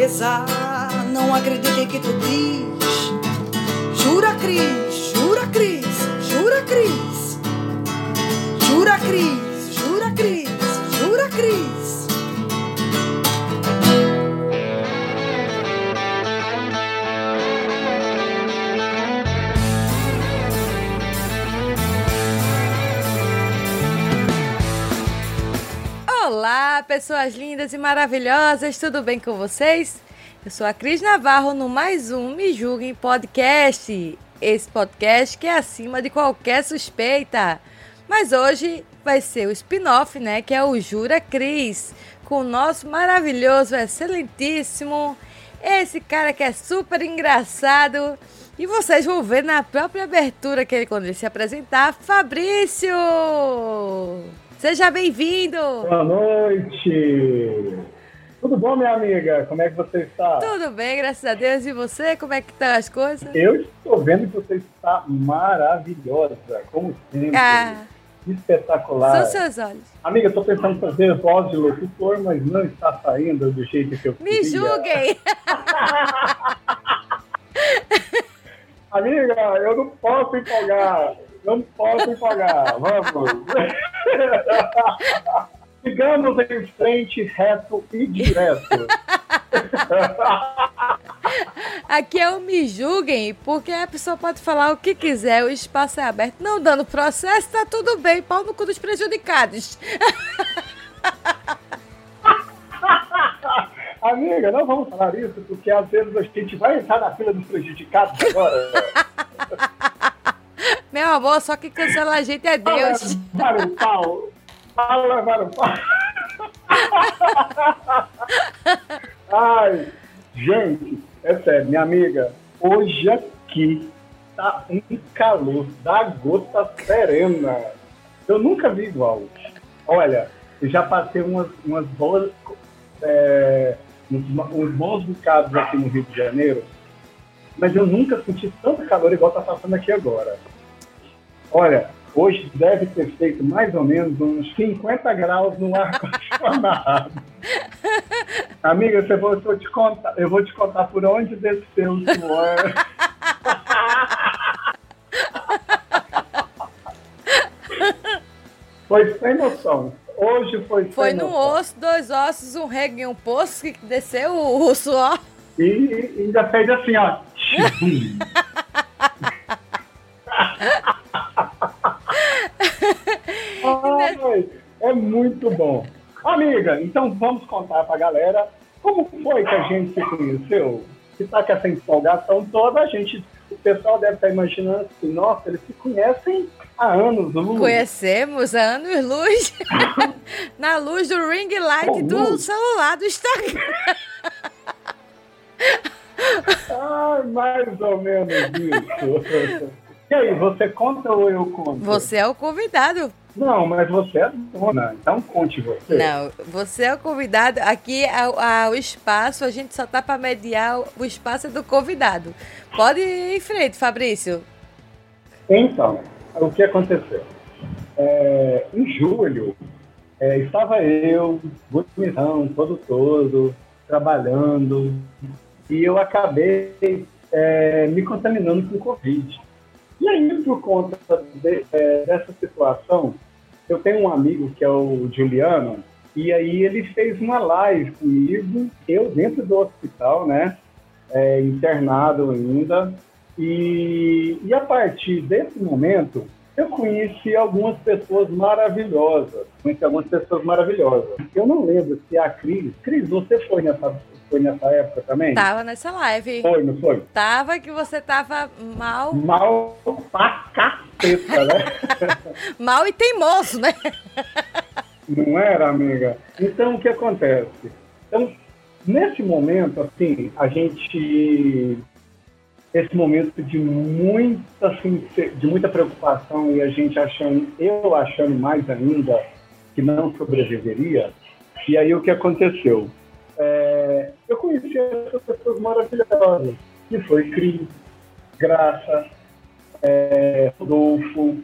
tristeza. Não acreditei que tu diz. Jura, Cris, Olá, pessoas lindas e maravilhosas, tudo bem com vocês? Eu sou a Cris Navarro no mais um Me Julguem Podcast. Esse podcast que é acima de qualquer suspeita. Mas hoje vai ser o spin-off, né? Que é o Jura Cris, com o nosso maravilhoso, excelentíssimo, esse cara que é super engraçado. E vocês vão ver na própria abertura que ele, quando ele se apresentar, Fabrício! Seja bem-vindo! Boa noite! Tudo bom, minha amiga? Como é que você está? Tudo bem, graças a Deus. E você, como é que estão as coisas? Eu estou vendo que você está maravilhosa, como sempre. Ah, Espetacular. são seus olhos. Amiga, estou tentando fazer voz de locutor, mas não está saindo do jeito que eu Me queria. julguem! Amiga, eu não posso empolgar. Não posso empolgar. Vamos. Sigamos em frente, reto e direto. Aqui é o Me Julguem, porque a pessoa pode falar o que quiser, o espaço é aberto. Não dando processo, tá tudo bem. Pau no cu dos prejudicados. Amiga, não vamos falar isso, porque às vezes a gente vai entrar na fila dos prejudicados agora. Meu amor, só que cancela a gente é Deus. Para o pau. Fala, para o pau. Ai, gente, é sério, minha amiga, hoje aqui tá um calor da gota serena. Eu nunca vi igual. Olha, eu já passei umas, umas boas, é, uns, uns bons bocados aqui no Rio de Janeiro, mas eu nunca senti tanto calor igual tá passando aqui agora. Olha, hoje deve ter feito mais ou menos uns 50 graus no ar-condicionado. Amiga, eu vou, eu vou te contar, eu vou te contar por onde desceu o suor. Foi sem noção. Hoje foi sem Foi no noção. osso, dois ossos, um rego e um poço que desceu o, o suor. E, e ainda fez assim, ó. Ai, é muito bom. Amiga, então vamos contar pra galera como foi que a gente se conheceu. Se tá com essa empolgação toda, a gente, o pessoal deve estar imaginando assim, nossa, eles se conhecem há anos, luz. Conhecemos há anos luz. Na luz do ring light do luz. celular do Instagram. Ai, mais ou menos isso. E aí, você conta ou eu conto? Você é o convidado. Não, mas você é dona, então conte você. Não, você é o convidado. Aqui a- a- o espaço, a gente só tá para mediar, o espaço é do convidado. Pode ir em frente, Fabrício. Então, o que aconteceu? É, em julho, é, estava eu, bonitão, todo todo, trabalhando, e eu acabei é, me contaminando com Covid. E aí, por conta de- é, dessa situação, eu tenho um amigo que é o Juliano, e aí ele fez uma live comigo, eu dentro do hospital, né? é, internado ainda. E, e a partir desse momento, eu conheci algumas pessoas maravilhosas. Conheci algumas pessoas maravilhosas. Eu não lembro se a Cris. Cris, você foi nessa, foi nessa época também? Tava nessa live. Foi, não foi? Tava que você tava mal, Mal pra caceta, né? mal e teimoso, né? Não era, amiga? Então, o que acontece? Então, nesse momento, assim, a gente... Esse momento de muita, assim, de muita preocupação e a gente achando, eu achando mais ainda que não sobreviveria. E aí, o que aconteceu? É, eu conheci essas pessoas maravilhosas, que foi Cris, Graça, é, Rodolfo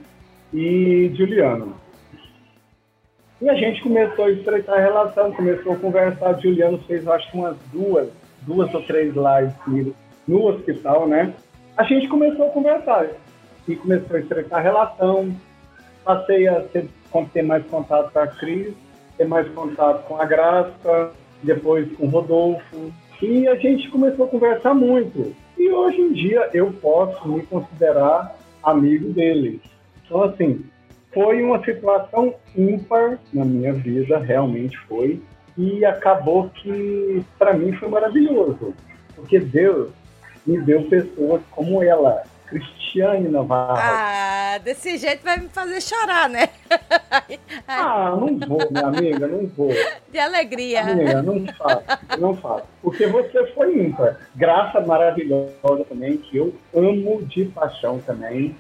e Juliano. E a gente começou a estreitar a relação, começou a conversar. Juliano fez, acho que umas duas, duas ou três lives no hospital, né? A gente começou a conversar e começou a estreitar a relação. Passei a ter, ter mais contato com a Cris, ter mais contato com a Graça, depois com o Rodolfo. E a gente começou a conversar muito. E hoje em dia eu posso me considerar amigo deles. Então, assim, foi uma situação ímpar na minha vida, realmente foi. E acabou que, para mim, foi maravilhoso. Porque Deus me deu pessoas como ela, Cristiane Navarro. Ah, desse jeito vai me fazer chorar, né? ah, não vou, minha amiga, não vou. De alegria. Amiga, não faço, não faço. Porque você foi ímpar. Graça maravilhosa também, que eu amo de paixão também.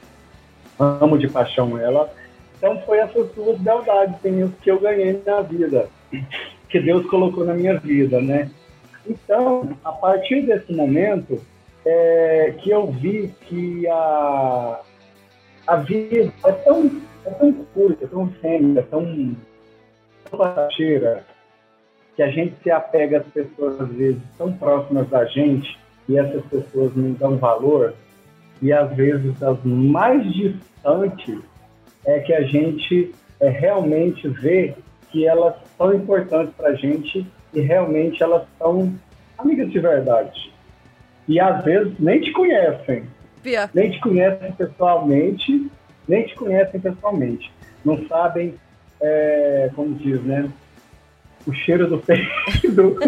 Amo de paixão ela. Então foi essas duas beldades que eu ganhei na vida. Que Deus colocou na minha vida, né? Então, a partir desse momento, é, que eu vi que a, a vida é tão, é tão curta, é tão fêmea, é tão, tão passageira, que a gente se apega às pessoas, às vezes, tão próximas da gente, e essas pessoas não dão valor, e às vezes as mais distantes é que a gente é, realmente vê que elas são importantes para a gente e realmente elas são amigas de verdade e às vezes nem te conhecem. Pior. Nem te conhecem pessoalmente, nem te conhecem pessoalmente. Não sabem, é, como diz, né? O cheiro do peido.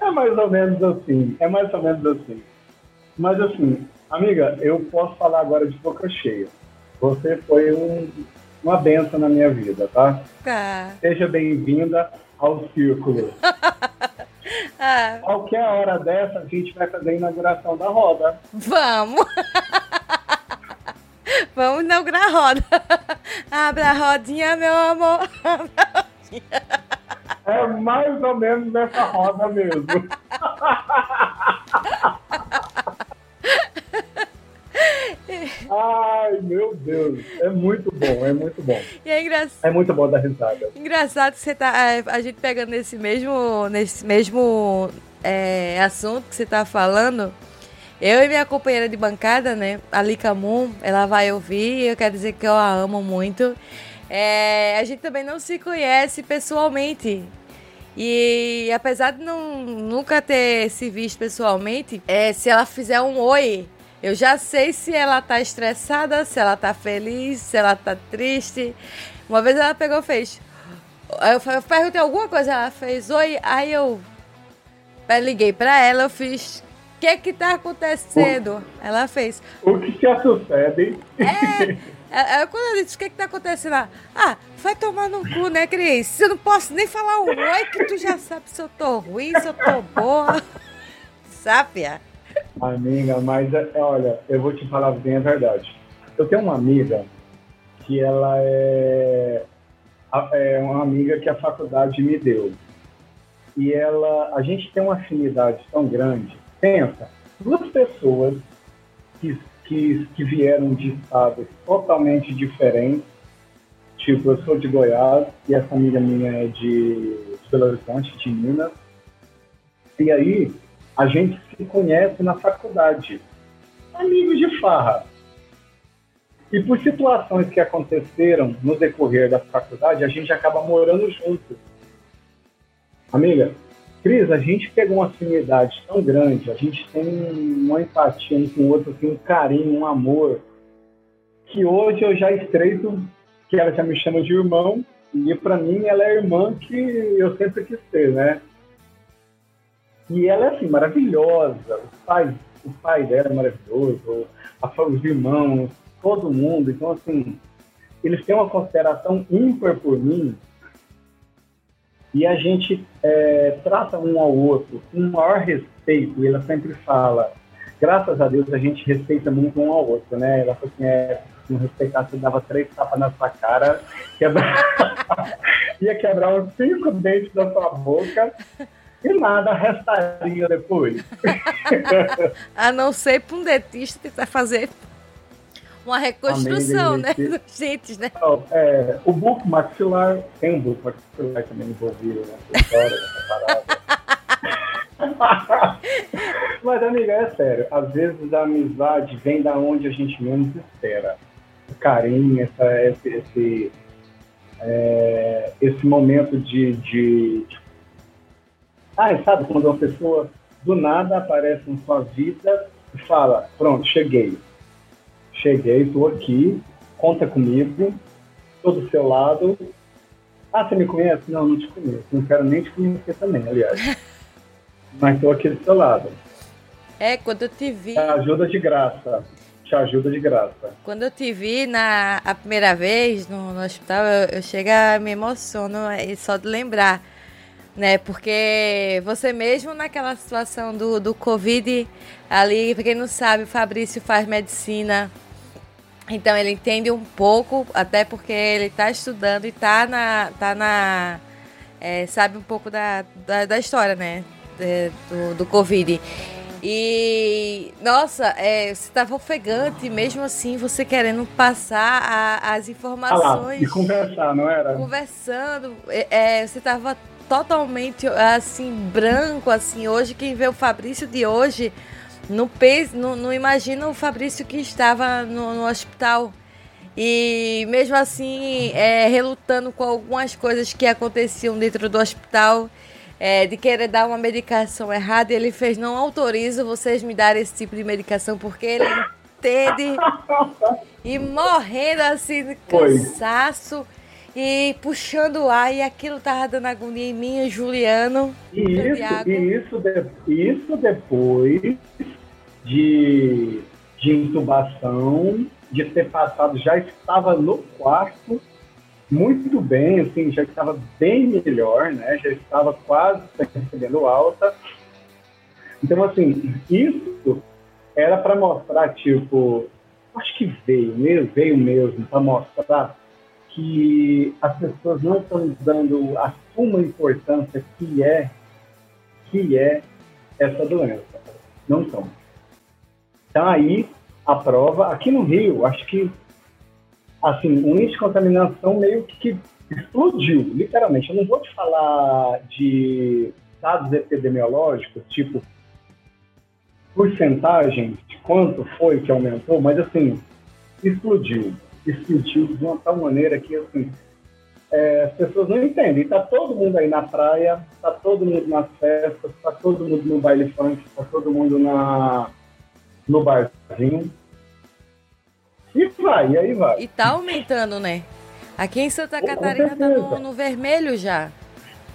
é mais ou menos assim. É mais ou menos assim. Mas assim, amiga, eu posso falar agora de boca cheia. Você foi um, uma benção na minha vida, tá? Tá. Seja bem-vinda ao círculo. Ah. Qualquer hora dessa, a gente vai fazer a inauguração da roda. Vamos! Vamos inaugurar a roda. Abra a rodinha, meu amor. É mais ou menos nessa roda mesmo. Ai, meu Deus. É muito bom, é muito bom. E é engraçado. É muito bom dar risada. Engraçado que você tá. É, a gente pegando nesse mesmo, nesse mesmo é, assunto que você tá falando. Eu e minha companheira de bancada, né, a Lika Moon, ela vai ouvir, eu quero dizer que eu a amo muito. É, a gente também não se conhece pessoalmente. E apesar de não, nunca ter se visto pessoalmente, é, se ela fizer um oi, eu já sei se ela tá estressada, se ela tá feliz, se ela tá triste. Uma vez ela pegou e fez. Eu perguntei alguma coisa, ela fez oi, aí eu liguei pra ela, eu fiz. O que que tá acontecendo? O, ela fez. O que te sucede? É, é, quando ela disse o que que tá acontecendo lá, ah, vai tomar no cu, né, Cris? Eu não posso nem falar um oi que tu já sabe se eu tô ruim, se eu tô boa. Sábia. Amiga, mas é, olha, eu vou te falar bem a verdade. Eu tenho uma amiga que ela é, é uma amiga que a faculdade me deu. E ela, a gente tem uma afinidade tão grande. Pensa, duas pessoas que, que, que vieram de estados totalmente diferentes. Tipo, eu sou de Goiás e essa amiga minha é de, Belo Horizonte, de Minas. E aí, a gente se conhece na faculdade. Amigos de farra. E por situações que aconteceram no decorrer da faculdade, a gente acaba morando junto. Amiga, Cris, a gente pegou uma afinidade tão grande, a gente tem uma empatia um com o outro, tem um carinho, um amor, que hoje eu já estreito, que ela já me chama de irmão, e para mim ela é a irmã que eu sempre quis ter, né? E ela é assim, maravilhosa. O pai, o pai dela é maravilhoso, a, os irmãos, todo mundo. Então, assim, eles têm uma consideração ímpar por mim. E a gente é, trata um ao outro com o maior respeito. Ela sempre fala, graças a Deus a gente respeita muito um ao outro, né? Ela falou assim, é, se não respeitasse, dava três tapas na sua cara, quebra... ia quebrar uns cinco dentes da sua boca e nada restaria depois. a não ser para um dentista tentar fazer uma reconstrução, né? Dos dentes, né? É, o buco maxilar, tem um buco maxilar também envolvido nessa história, nessa parada. Mas, amiga, é sério. Às vezes a amizade vem da onde a gente menos espera. O carinho, essa, esse, esse, é, esse momento de, de. Ah, sabe, quando uma pessoa do nada aparece na sua vida e fala: Pronto, cheguei. Cheguei, estou aqui, conta comigo, estou do seu lado. Ah, você me conhece? Não, não te conheço. Não quero nem te conhecer também, aliás. Mas estou aqui do seu lado. É, quando eu te vi. Te ajuda de graça. Te ajuda de graça. Quando eu te vi na a primeira vez no, no hospital, eu, eu chego a me emociono só de lembrar. Né, porque você mesmo naquela situação do, do Covid ali, pra quem não sabe, o Fabrício faz medicina então ele entende um pouco, até porque ele está estudando e está na. Tá na é, sabe um pouco da, da, da história, né? De, do, do Covid. E, nossa, é, você estava ofegante, mesmo assim, você querendo passar a, as informações. Ah e conversar, não era? Conversando. É, é você estava totalmente, assim, branco, assim. Hoje, quem vê o Fabrício de hoje não, pensa, não, não imagina o Fabrício que estava no, no hospital. E mesmo assim é, relutando com algumas coisas que aconteciam dentro do hospital, é, de querer dar uma medicação errada, ele fez, não autorizo vocês me darem esse tipo de medicação, porque ele entende. E morrendo assim de cansaço e puxando o ar, e aquilo tava dando agonia em mim, Juliano. E isso, e isso, de, isso depois de, de intubação, de ter passado, já estava no quarto, muito bem, assim, já estava bem melhor, né? Já estava quase recebendo alta. Então, assim, isso era para mostrar, tipo, acho que veio mesmo, veio mesmo para mostrar que as pessoas não estão dando a suma importância que é que é essa doença. Não estão. Então aí a prova, aqui no Rio, acho que assim, o índice de contaminação meio que explodiu, literalmente. Eu não vou te falar de dados epidemiológicos, tipo porcentagem de quanto foi que aumentou, mas assim, explodiu. Explodiu de uma tal maneira que assim, é, as pessoas não entendem. Está todo mundo aí na praia, está todo mundo nas festas, está todo mundo no baile funk, está todo mundo na no barzinho. E vai, e aí vai. E tá aumentando, né? Aqui em Santa Catarina tá no, no, vermelho já.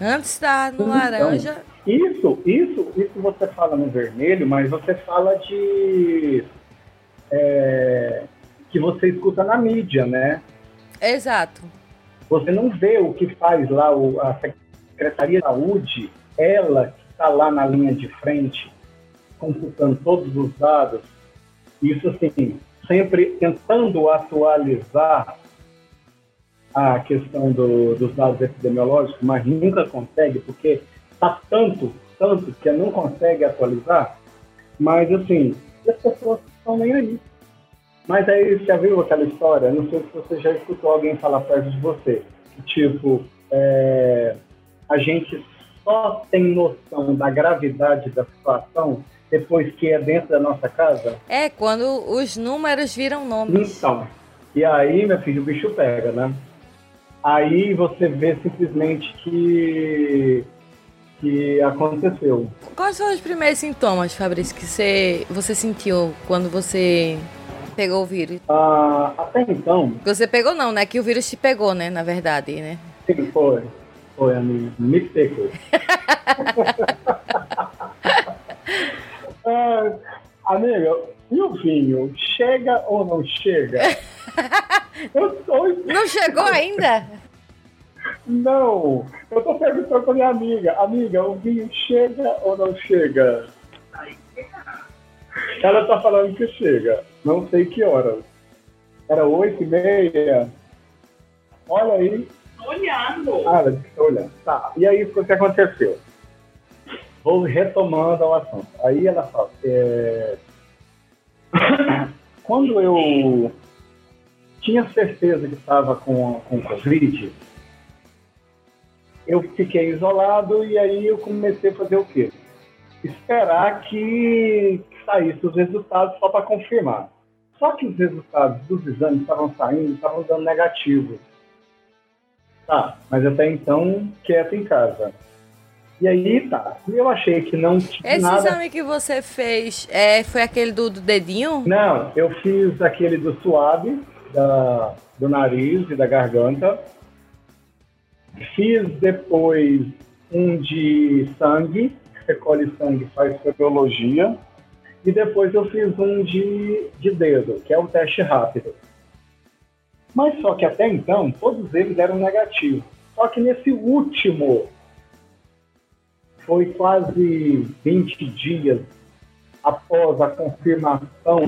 Antes tá no então, laranja. Isso, isso, isso você fala no vermelho, mas você fala de. É, que você escuta na mídia, né? Exato. Você não vê o que faz lá o, a Secretaria de Saúde, ela que está lá na linha de frente, computando todos os dados, isso assim, sempre tentando atualizar a questão do, dos dados epidemiológicos, mas nunca consegue, porque está tanto, tanto que não consegue atualizar, mas assim, as pessoas estão nem aí. Mas aí, você já viu aquela história? Não sei se você já escutou alguém falar perto de você, tipo, é, a gente só tem noção da gravidade da situação depois que é dentro da nossa casa? É, quando os números viram nomes. Então, e aí, meu filho, o bicho pega, né? Aí você vê simplesmente que que aconteceu. Quais foram os primeiros sintomas, Fabrício, que você, você sentiu quando você pegou o vírus? Ah, até então. Você pegou não, né? Que o vírus te pegou, né? Na verdade, né? Sim, foi. Foi, amigo. Me pegou. Ah, amiga, e o vinho? Chega ou não chega? eu tô... Não chegou ainda? Não, eu tô perguntando pra minha amiga, amiga, o vinho chega ou não chega? Ela tá falando que chega, não sei que hora. Era oito e meia. Olha aí. Olhando. Ah, ela disse que olhando. Tá, e aí o que aconteceu? vou retomando ao assunto. Aí ela fala, é... quando eu tinha certeza que estava com, com Covid, eu fiquei isolado e aí eu comecei a fazer o quê? esperar que, que saísse os resultados só para confirmar. Só que os resultados dos exames estavam saindo, estavam dando negativo. Tá, mas até então, quieto em casa. E aí, tá. Eu achei que não tinha Esse nada... exame que você fez é, foi aquele do, do dedinho? Não, eu fiz aquele do suave, da, do nariz e da garganta. Fiz depois um de sangue, recolhe sangue, faz serologia. E depois eu fiz um de, de dedo, que é um teste rápido. Mas só que até então, todos eles eram negativos. Só que nesse último, foi quase 20 dias após a confirmação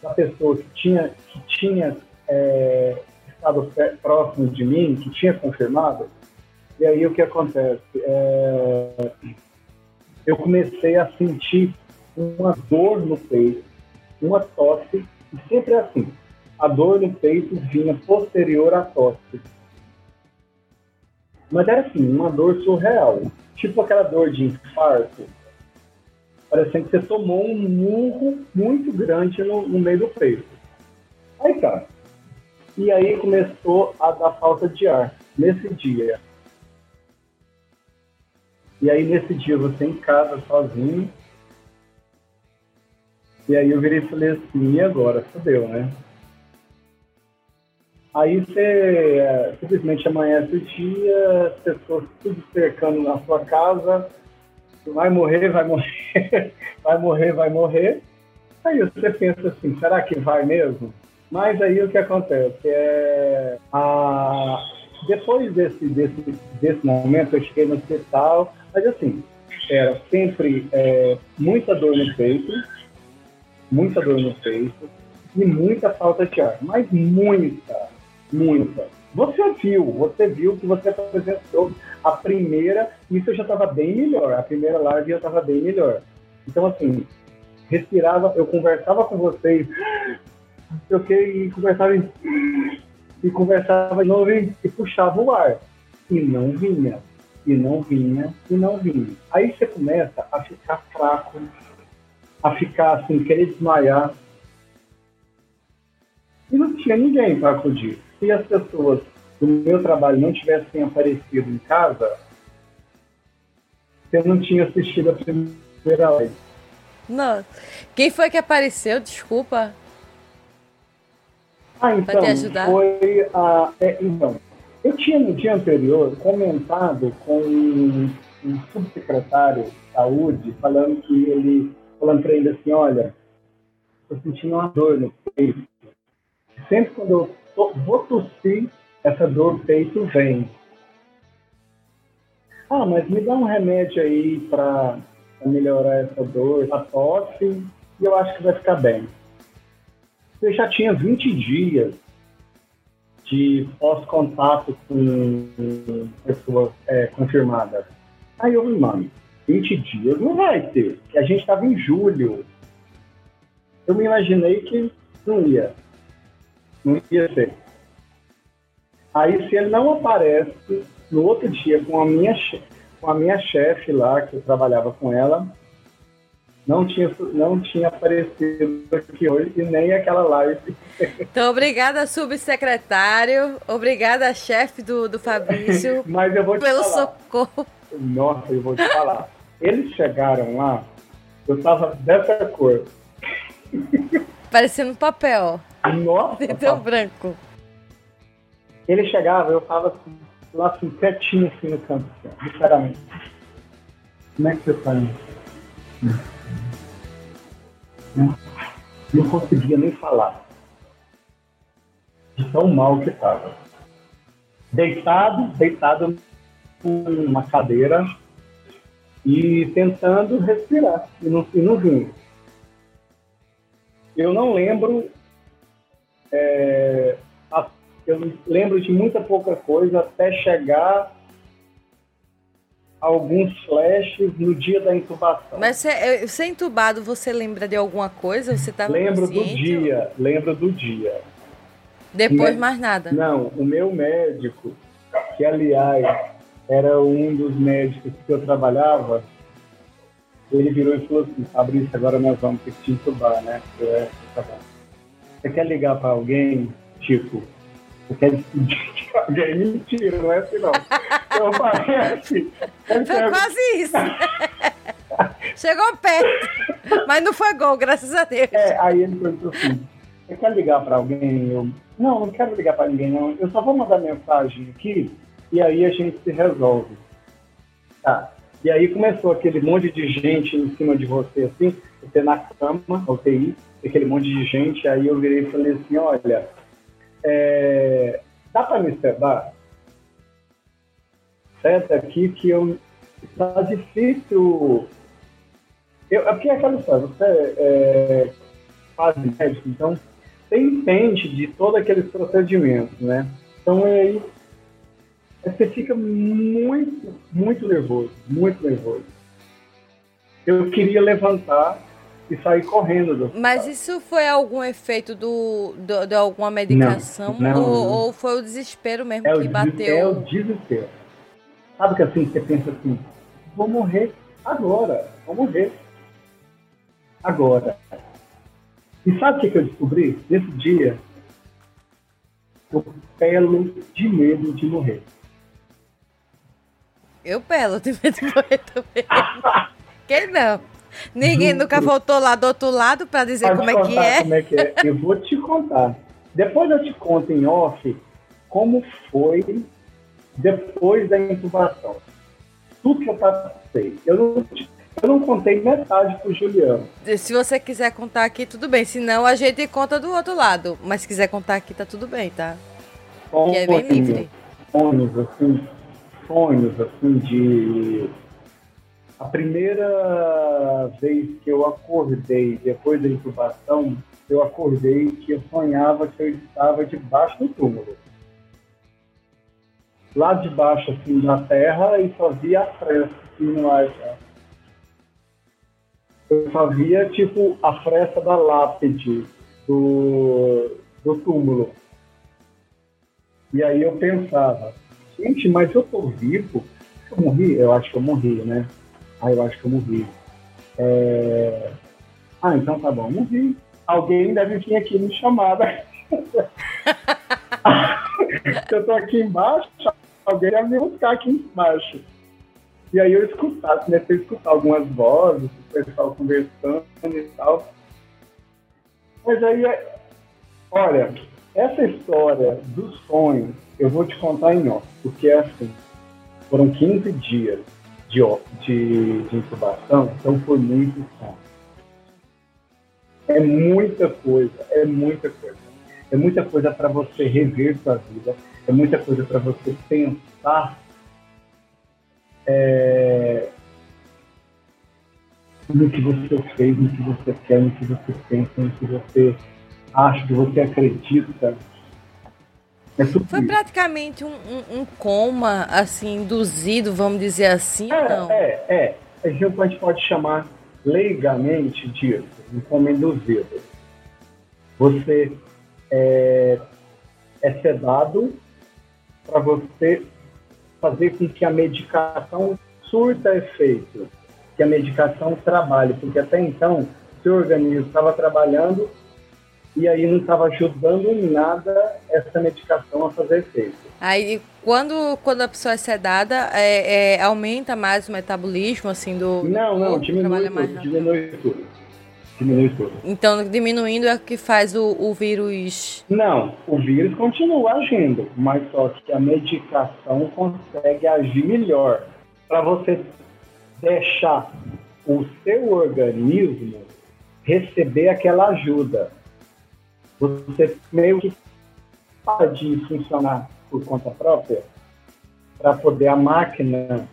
da pessoa que tinha, que tinha é, estado próximo de mim, que tinha confirmado. E aí o que acontece? É, eu comecei a sentir uma dor no peito, uma tosse, e sempre assim. A dor no peito vinha posterior à tosse. Mas era assim, uma dor surreal. Tipo aquela dor de infarto. Parecendo que você tomou um murro muito grande no, no meio do peito. Aí tá. E aí começou a dar falta de ar nesse dia. E aí nesse dia você em casa sozinho. E aí eu virei e falei assim, e agora? Fudeu, né? Aí você é, simplesmente amanhece o dia, as pessoas tudo cercando na sua casa, vai morrer, vai morrer, vai morrer, vai morrer. Aí você pensa assim, será que vai mesmo? Mas aí o que acontece é a depois desse, desse, desse momento eu cheguei no hospital, mas assim, era sempre é, muita dor no peito, muita dor no peito e muita falta de ar, mas muita, muita. Você viu, você viu que você apresentou a primeira, isso já estava bem melhor, a primeira live já estava bem melhor. Então, assim, respirava, eu conversava com vocês, eu que, e conversava e conversava de novo e puxava o ar. E não vinha, e não vinha, e não vinha. Aí você começa a ficar fraco, a ficar assim, querer desmaiar. E não tinha ninguém para acudir se as pessoas do meu trabalho não tivessem aparecido em casa, eu não tinha assistido a primeira live. Não. Quem foi que apareceu? Desculpa. Ah, então, foi a. É, então, eu tinha no dia anterior comentado com um, um subsecretário de saúde, falando que ele, falando para ele assim, olha, estou sentindo uma dor no peito. Sempre quando eu vou tossir, essa dor no peito vem. Ah, mas me dá um remédio aí para melhorar essa dor, a tosse, e eu acho que vai ficar bem. Eu já tinha 20 dias de pós-contato com pessoas é, confirmadas. Aí eu, mano, 20 dias não vai ter, a gente estava em julho. Eu me imaginei que não ia. Não ia ser. Aí, se ele não aparece no outro dia com a minha, com a minha chefe lá, que eu trabalhava com ela, não tinha, não tinha aparecido aqui hoje e nem aquela live. Então, obrigada, subsecretário. Obrigada, chefe do, do Fabrício. Mas eu vou te pelo falar. socorro. Nossa, eu vou te falar. Eles chegaram lá, eu tava dessa cor. Parecendo papel. Nossa! Então branco. Ele chegava, eu tava assim, lá assim, quietinho assim no canto, assim, sinceramente. Como é que você tá indo? Não, não conseguia nem falar. De tão mal que estava. Deitado, deitado numa cadeira e tentando respirar. E não, e não vinha. Eu não lembro. É, a, eu lembro de muita pouca coisa até chegar alguns flashes no dia da intubação. Mas você, você entubado, você lembra de alguma coisa? Você estava Lembro do dia, lembro do dia. Depois mais nada? Não, o meu médico, que aliás era um dos médicos que eu trabalhava, ele virou e falou assim, Fabrício, agora nós vamos ter que te entubar, né? Eu, é, tá. Você quer ligar para alguém, tipo, você quer despedir de alguém? Mentira, não é assim não. Eu falei assim. Foi quase isso. Chegou perto, mas não foi gol, graças a Deus. É, aí ele perguntou assim, você quer ligar para alguém? Eu, não, não quero ligar para ninguém, não. Eu só vou mandar mensagem aqui e aí a gente se resolve. Tá. E aí começou aquele monte de gente em cima de você, assim, você na cama, UTI, aquele monte de gente, aí eu virei e falei assim, olha, é, dá para me esperar? Senta aqui que eu, tá difícil... Eu, aqui é aquela história, você é, faz médico, então você entende de todos aqueles procedimentos, né? Então aí você fica muito, muito nervoso, muito nervoso. Eu queria levantar e sair correndo. Do Mas isso foi algum efeito do, do de alguma medicação não, não, ou, não. ou, foi o desespero mesmo é que bateu? É o desespero. Sabe que assim, você pensa assim, vou morrer agora, vou morrer agora. E sabe o que eu descobri? Nesse dia, eu pelo de medo de morrer. Eu pelo de medo de morrer também. Quem não? Ninguém nunca voltou lá do outro lado para dizer como é, que é. como é que é. Eu vou te contar. Depois eu te conto em off como foi depois da intubação. Tudo que eu passei. Eu não, eu não contei metade pro Juliano. Se você quiser contar aqui, tudo bem. Se não, a gente conta do outro lado. Mas se quiser contar aqui, tá tudo bem, tá? que é bem livre. Sonhos, assim, sonhos, assim, de a primeira vez que eu acordei, depois da intubação, eu acordei que eu sonhava que eu estava debaixo do túmulo. Lá debaixo, assim, na terra, e só via a fresta, assim, no ar. Já. Eu só via, tipo, a fresta da lápide do, do túmulo. E aí eu pensava, gente, mas eu tô vivo? Eu morri? Eu acho que eu morri, né? Ah, eu acho que eu morri. É... Ah, então tá bom, morri. Alguém deve vir aqui me chamar. eu tô aqui embaixo, alguém deve me buscar aqui embaixo. E aí eu escutava, comecei a escutar algumas vozes, o pessoal conversando e tal. Mas aí, olha, essa história dos sonhos, eu vou te contar em off, porque é assim, foram 15 dias de, de, de incubação, então foi muito fácil. É muita coisa, é muita coisa. É muita coisa para você rever sua vida, é muita coisa para você pensar é, no que você fez, no que você quer, no que você pensa, no que você acha, que você acredita. É Foi praticamente um, um, um, coma, assim, induzido, vamos dizer assim, é, não? É, é. A gente pode chamar leigamente disso, um coma induzido. Você é, é sedado para você fazer com que a medicação surta efeito, que a medicação trabalhe, porque até então seu organismo estava trabalhando e aí não estava ajudando em nada essa medicação a fazer efeito. Aí, quando, quando a pessoa é sedada, é, é, aumenta mais o metabolismo, assim, do... Não, não, diminui tudo, mais diminui tudo. Diminui tudo. Então, diminuindo é o que faz o, o vírus... Não, o vírus continua agindo, mas só que a medicação consegue agir melhor. Para você deixar o seu organismo receber aquela ajuda você meio que para de funcionar por conta própria para poder a máquina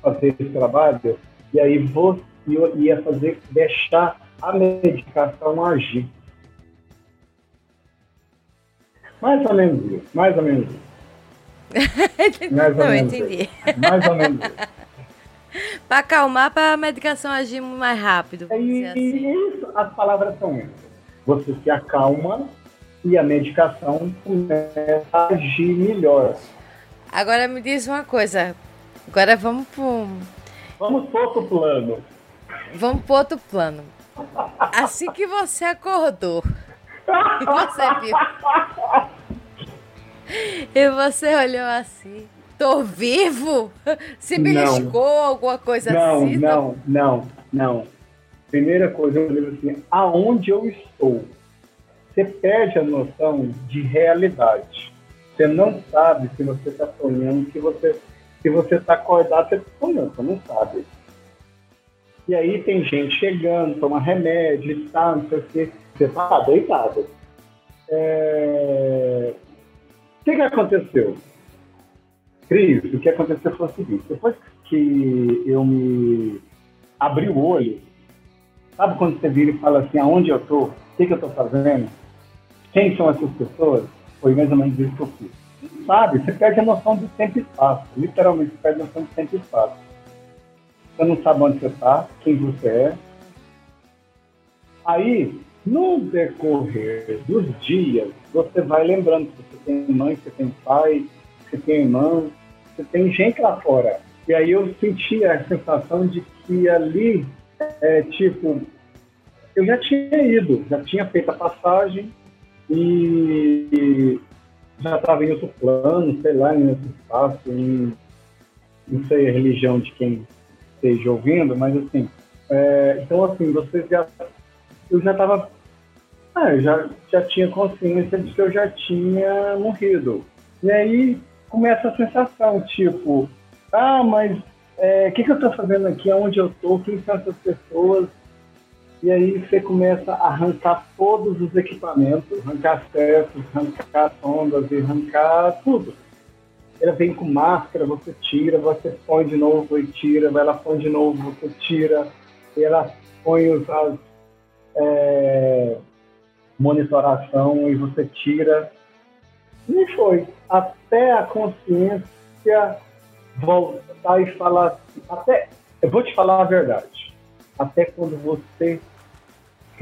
fazer esse trabalho e aí você ia fazer deixar a medicação agir. Mais ou menos isso, mais ou menos isso. Mais ou Não, menos entendi. Isso. Mais ou menos isso. para acalmar, para a medicação agir mais rápido. É isso, assim. as palavras são essas você se acalma e a medicação começa a agir melhor. Agora me diz uma coisa. Agora vamos para Vamos para outro plano. vamos pro outro plano. Assim que você acordou, e você viu. E você olhou assim. Tô vivo? Se beliscou, alguma coisa não, assim? Não, não, não. Primeira coisa, eu lembro assim, aonde eu estou? Você perde a noção de realidade. Você não sabe se você está sonhando, se você se você está acordado, você está sonhando, você não sabe. E aí tem gente chegando, toma remédio e tal, não sei o quê. Você está deitado. É... O que, que aconteceu? Cris, o que aconteceu foi o seguinte: depois que eu me abri o olho, sabe quando você vira e fala assim: aonde eu estou? O que, que eu estou fazendo? Quem são essas pessoas? Foi mais ou menos isso que eu fiz. Sabe, você perde a noção do tempo e espaço. Literalmente, você perde a noção do tempo e espaço. Você não sabe onde você está, quem você é. Aí, no decorrer dos dias, você vai lembrando que você tem mãe, você tem pai, você tem irmã, você tem gente lá fora. E aí eu senti a sensação de que ali, é, tipo, eu já tinha ido, já tinha feito a passagem e já estava em outro plano, sei lá, em outro espaço, em, não sei a religião de quem esteja ouvindo, mas assim, é, então assim, você já, eu já estava, ah, eu já, já tinha consciência de que eu já tinha morrido. E aí começa a sensação, tipo, ah, mas o é, que, que eu estou fazendo aqui, aonde eu estou, quem são essas pessoas? E aí você começa a arrancar todos os equipamentos, arrancar acessos, arrancar sondas e arrancar tudo. Ela vem com máscara, você tira, você põe de novo e tira, ela põe de novo, você tira, ela põe os, as é, monitoração e você tira. E foi. Até a consciência voltar e falar. Até, eu vou te falar a verdade. Até quando você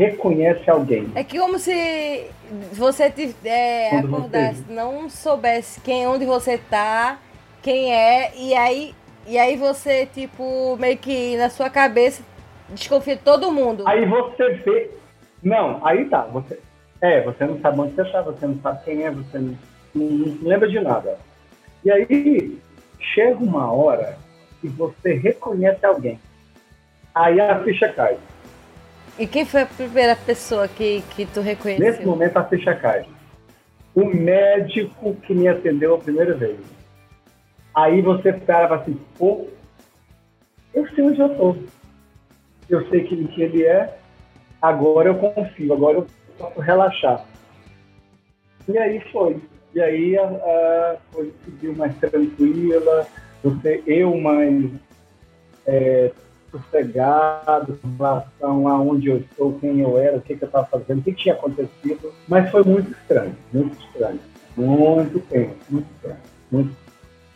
reconhece alguém. É que como se você é, acordasse, você... não soubesse quem, onde você tá, quem é, e aí, e aí você, tipo, meio que na sua cabeça desconfia de todo mundo. Aí você vê. Não, aí tá. Você, é, você não sabe onde você tá, você não sabe quem é, você não, não lembra de nada. E aí chega uma hora que você reconhece alguém. Aí a ficha cai. E quem foi a primeira pessoa que, que tu reconheceu? Nesse momento a ficha cai. O médico que me atendeu a primeira vez. Aí você esperava assim, pô, eu sei onde eu estou. Eu sei quem que ele é, agora eu confio, agora eu posso relaxar. E aí foi. E aí a, a coisa seguiu mais tranquila, você, eu mais é, sossegado em relação a onde eu estou, quem eu era, o que, que eu estava fazendo, o que, tinha acontecido. Mas foi muito estranho, muito estranho. Muito tempo, muito estranho. Muito...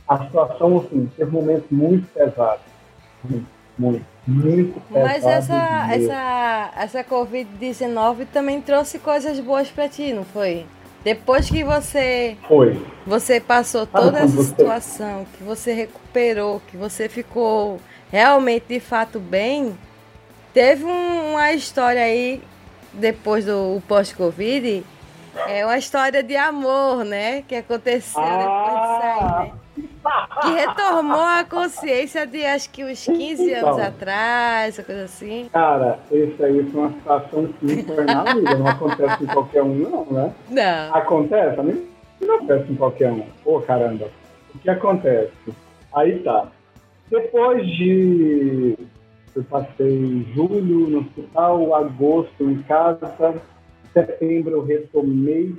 A situação, assim, teve momentos muito pesados. Muito, muito, muito pesados. Mas essa, essa, essa Covid-19 também trouxe coisas boas para ti, não foi? Depois que você foi. você passou toda essa situação, que você recuperou, que você ficou realmente, de fato, bem, teve um, uma história aí, depois do pós-Covid, é uma história de amor, né? Que aconteceu ah. depois de sair, né? Que retomou a consciência de acho que uns 15 então, anos atrás, essa coisa assim. Cara, isso aí foi uma situação que vida, não acontece em qualquer um, não, né? Não. Acontece, não acontece em qualquer um. Pô, caramba. O que acontece? Aí tá. Depois de. Eu passei julho no hospital, agosto em casa, setembro eu retomei.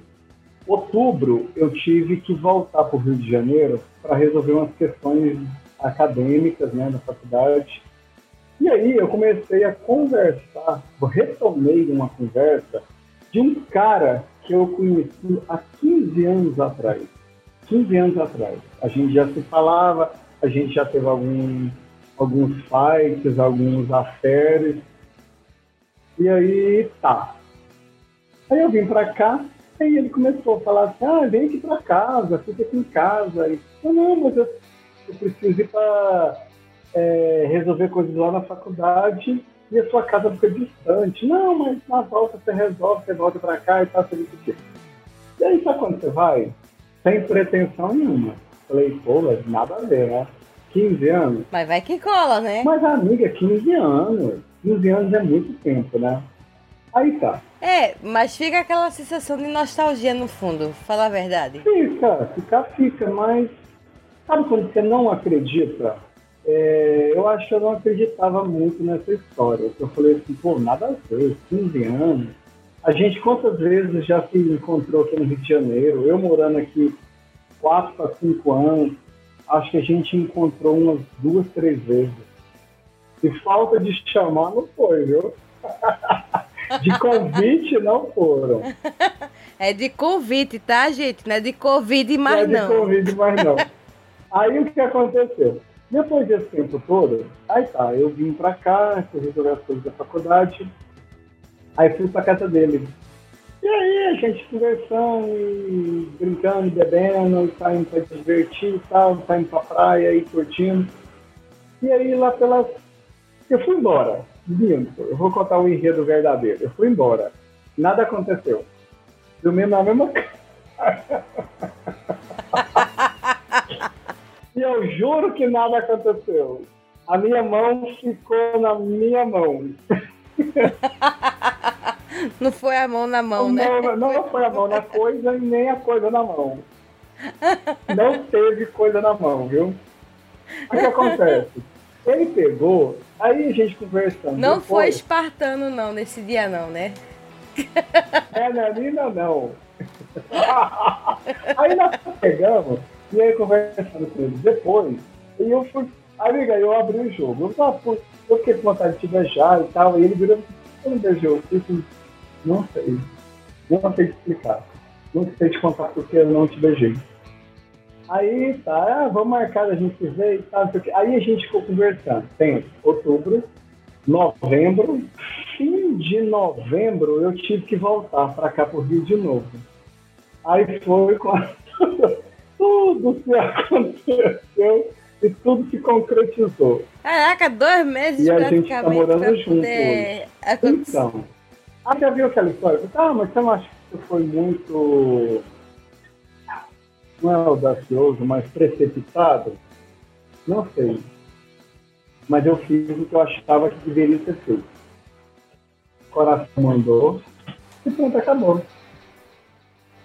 Outubro eu tive que voltar para o Rio de Janeiro para resolver umas questões acadêmicas né, na faculdade. E aí eu comecei a conversar, retomei uma conversa de um cara que eu conheci há 15 anos atrás. 15 anos atrás. A gente já se falava, a gente já teve algum, alguns fights, alguns affairs. E aí, tá. Aí eu vim pra cá, aí ele começou a falar assim, ah, vem aqui pra casa, fica aqui em casa. E, eu, não, mas eu, eu preciso ir pra é, resolver coisas lá na faculdade. e a sua casa fica distante. Não, mas na volta você resolve, você volta pra cá e tudo isso E aí, sabe quando você vai? Sem pretensão nenhuma. Falei, pô, mas nada a ver, né? 15 anos. Mas vai que cola, né? Mas, amiga, 15 anos. 15 anos é muito tempo, né? Aí tá. É, mas fica aquela sensação de nostalgia no fundo, fala a verdade. Fica, fica, fica, mas sabe quando você não acredita? É, eu acho que eu não acreditava muito nessa história. Eu falei assim, pô, nada a ver, 15 anos. A gente quantas vezes já se encontrou aqui no Rio de Janeiro, eu morando aqui 4 para 5 anos, acho que a gente encontrou umas duas, três vezes. E falta de chamar não foi, viu? De convite não foram. É de convite, tá, gente? Não é de Covid mais não. É de Covid mais não. Aí o que aconteceu? Depois desse tempo todo, aí tá, eu vim pra cá, fui resolver as coisas da faculdade, aí fui pra casa dele. E aí a gente conversando, e brincando, bebendo, e saindo pra divertir e tal, saindo pra praia e curtindo. E aí lá pelas. Eu fui embora. Minto, eu vou contar o enredo verdadeiro. Eu fui embora. Nada aconteceu. Dormi na mesma E eu juro que nada aconteceu. A minha mão ficou na minha mão. Não foi a mão na mão, né? Não, não foi a mão na coisa e nem a coisa na mão. Não teve coisa na mão, viu? O que acontece? Ele pegou, aí a gente conversando. Não depois, foi espartano, não, nesse dia, não, né? É, na Nina, não. aí nós pegamos, e aí conversando com ele depois, e eu fui. Amiga, eu abri o jogo. Eu, tava, eu fiquei com vontade de te beijar e tal, e ele virou você não beijou? Eu assim, não sei. Não sei explicar. Não sei te contar porque eu não te beijei. Aí tá, ah, vamos marcar a gente se ver e tal. Aí a gente ficou conversando. Tem outubro, novembro, fim de novembro eu tive que voltar para cá pro Rio de novo. Aí foi quando tudo se aconteceu e tudo se concretizou. Caraca, dois meses e a gente tá morando junto poder... Então, ah, já viu aquela história? Ah, mas você não acha que foi muito não é audacioso, mas precipitado? Não sei. Mas eu fiz o que eu achava que deveria ter feito. O coração mandou e pronto, acabou.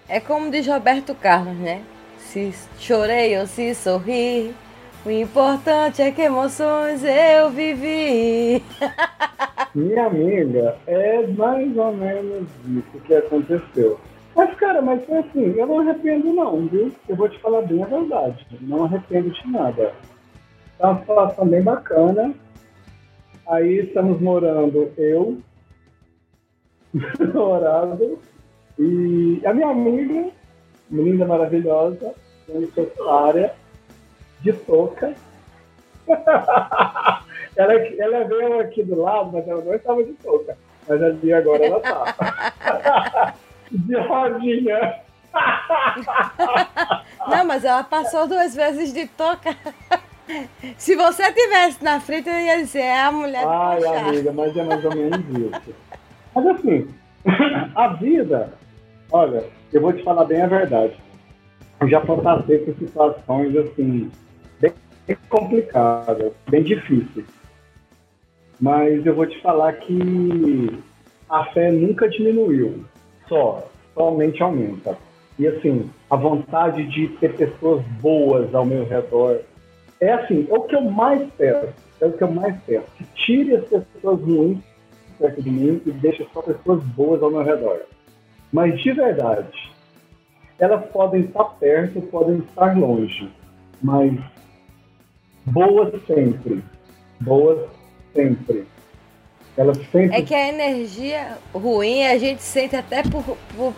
É como diz Roberto Carlos, né? Se chorei ou se sorri, o importante é que emoções eu vivi. Minha amiga, é mais ou menos isso que aconteceu. Mas, cara, mas assim, eu não arrependo não, viu? Eu vou te falar bem a verdade. Não arrependo de nada. Tá uma situação bem bacana. Aí estamos morando eu, namorado, e a minha amiga, linda, maravilhosa, necessária, de touca. ela, ela veio aqui do lado, mas ela não estava de touca. Mas ali agora ela tá. de rodinha. Não, mas ela passou duas vezes de touca. Se você tivesse na frente, eu ia dizer, é a mulher do Ai, amiga, mas é mais ou menos isso. Mas assim, a vida, olha, eu vou te falar bem a verdade. Eu já passei por situações assim, bem complicadas, bem difíceis. Mas eu vou te falar que a fé nunca diminuiu só, somente aumenta. E assim, a vontade de ter pessoas boas ao meu redor é assim, é o que eu mais peço, é o que eu mais peço. Que tire as pessoas ruins perto de mim e deixe só pessoas boas ao meu redor. Mas de verdade, elas podem estar perto, podem estar longe, mas boas sempre, boas sempre. Ela sempre... É que a energia ruim a gente sente até por, por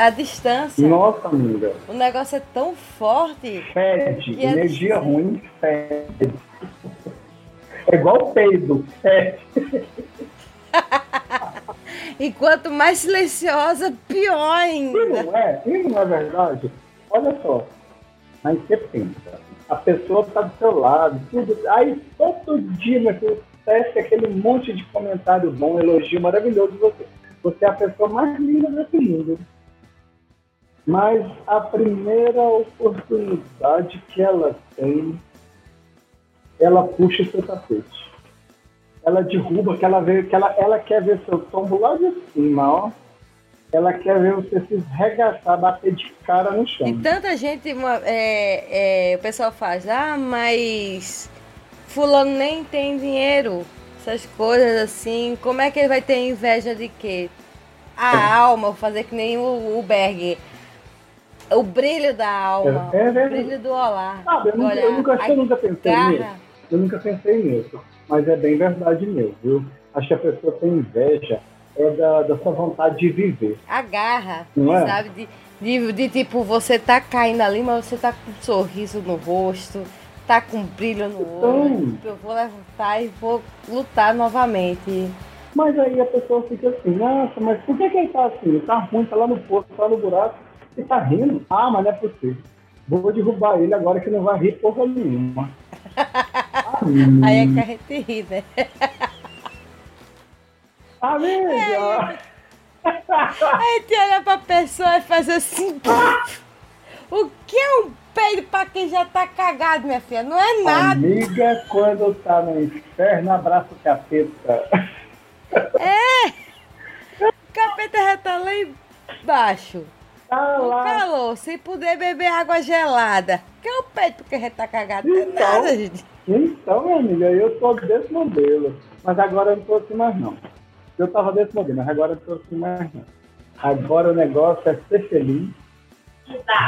a distância. Nossa, amiga. O negócio é tão forte. Fede. Energia ruim fede. É igual peido. Fede. e quanto mais silenciosa, pior ainda. E não é? E não é verdade? Olha só. Mas você pensa. A pessoa está do seu lado. Tudo, aí todo dia, meu filho tece aquele monte de comentário bom, elogio maravilhoso de você. Você é a pessoa mais linda desse mundo. Mas a primeira oportunidade que ela tem, ela puxa o seu tapete. Ela derruba, que ela, vê, que ela, ela quer ver seu tombo lá de cima, ó. Ela quer ver você se regaçar, bater de cara no chão. E tanta gente, é, é, o pessoal faz, ah, mas fulano nem tem dinheiro, essas coisas assim, como é que ele vai ter inveja de quê? A alma, vou fazer que nem o, o Berg. O brilho da alma, É, é o verdade. brilho do olhar. Sabe, eu, nunca, eu, nunca, eu nunca pensei garra. nisso. Eu nunca pensei nisso. Mas é bem verdade mesmo, viu? Acho que a pessoa tem inveja é da, da sua vontade de viver. a garra, Não é? sabe? De, de, de, tipo, você tá caindo ali, mas você tá com um sorriso no rosto, tá com brilho no olho. Então. Eu vou levantar e vou lutar novamente. Mas aí a pessoa fica assim, nossa, mas por que, que ele tá assim? Ele tá ruim, tá lá no poço, tá no buraco, e tá rindo. Ah, mas não é possível. Vou derrubar ele agora que não vai rir porra nenhuma. Aí é que a gente ri, né? Amiga! A gente olha pra pessoa e faz assim. O que é um peido pra quem já tá cagado, minha filha? Não é nada. Amiga, quando tá no inferno, abraça o capeta. O capeta já tá lá embaixo. Tá O lá. calor, sem poder beber água gelada. Que é o peito porque já tá cagado? Não é Então. nada, gente. Então, minha amiga, eu tô desse modelo. Mas agora eu não tô assim mais não. Eu tava desse modelo, mas agora eu não tô assim mais não. Agora o negócio é ser feliz,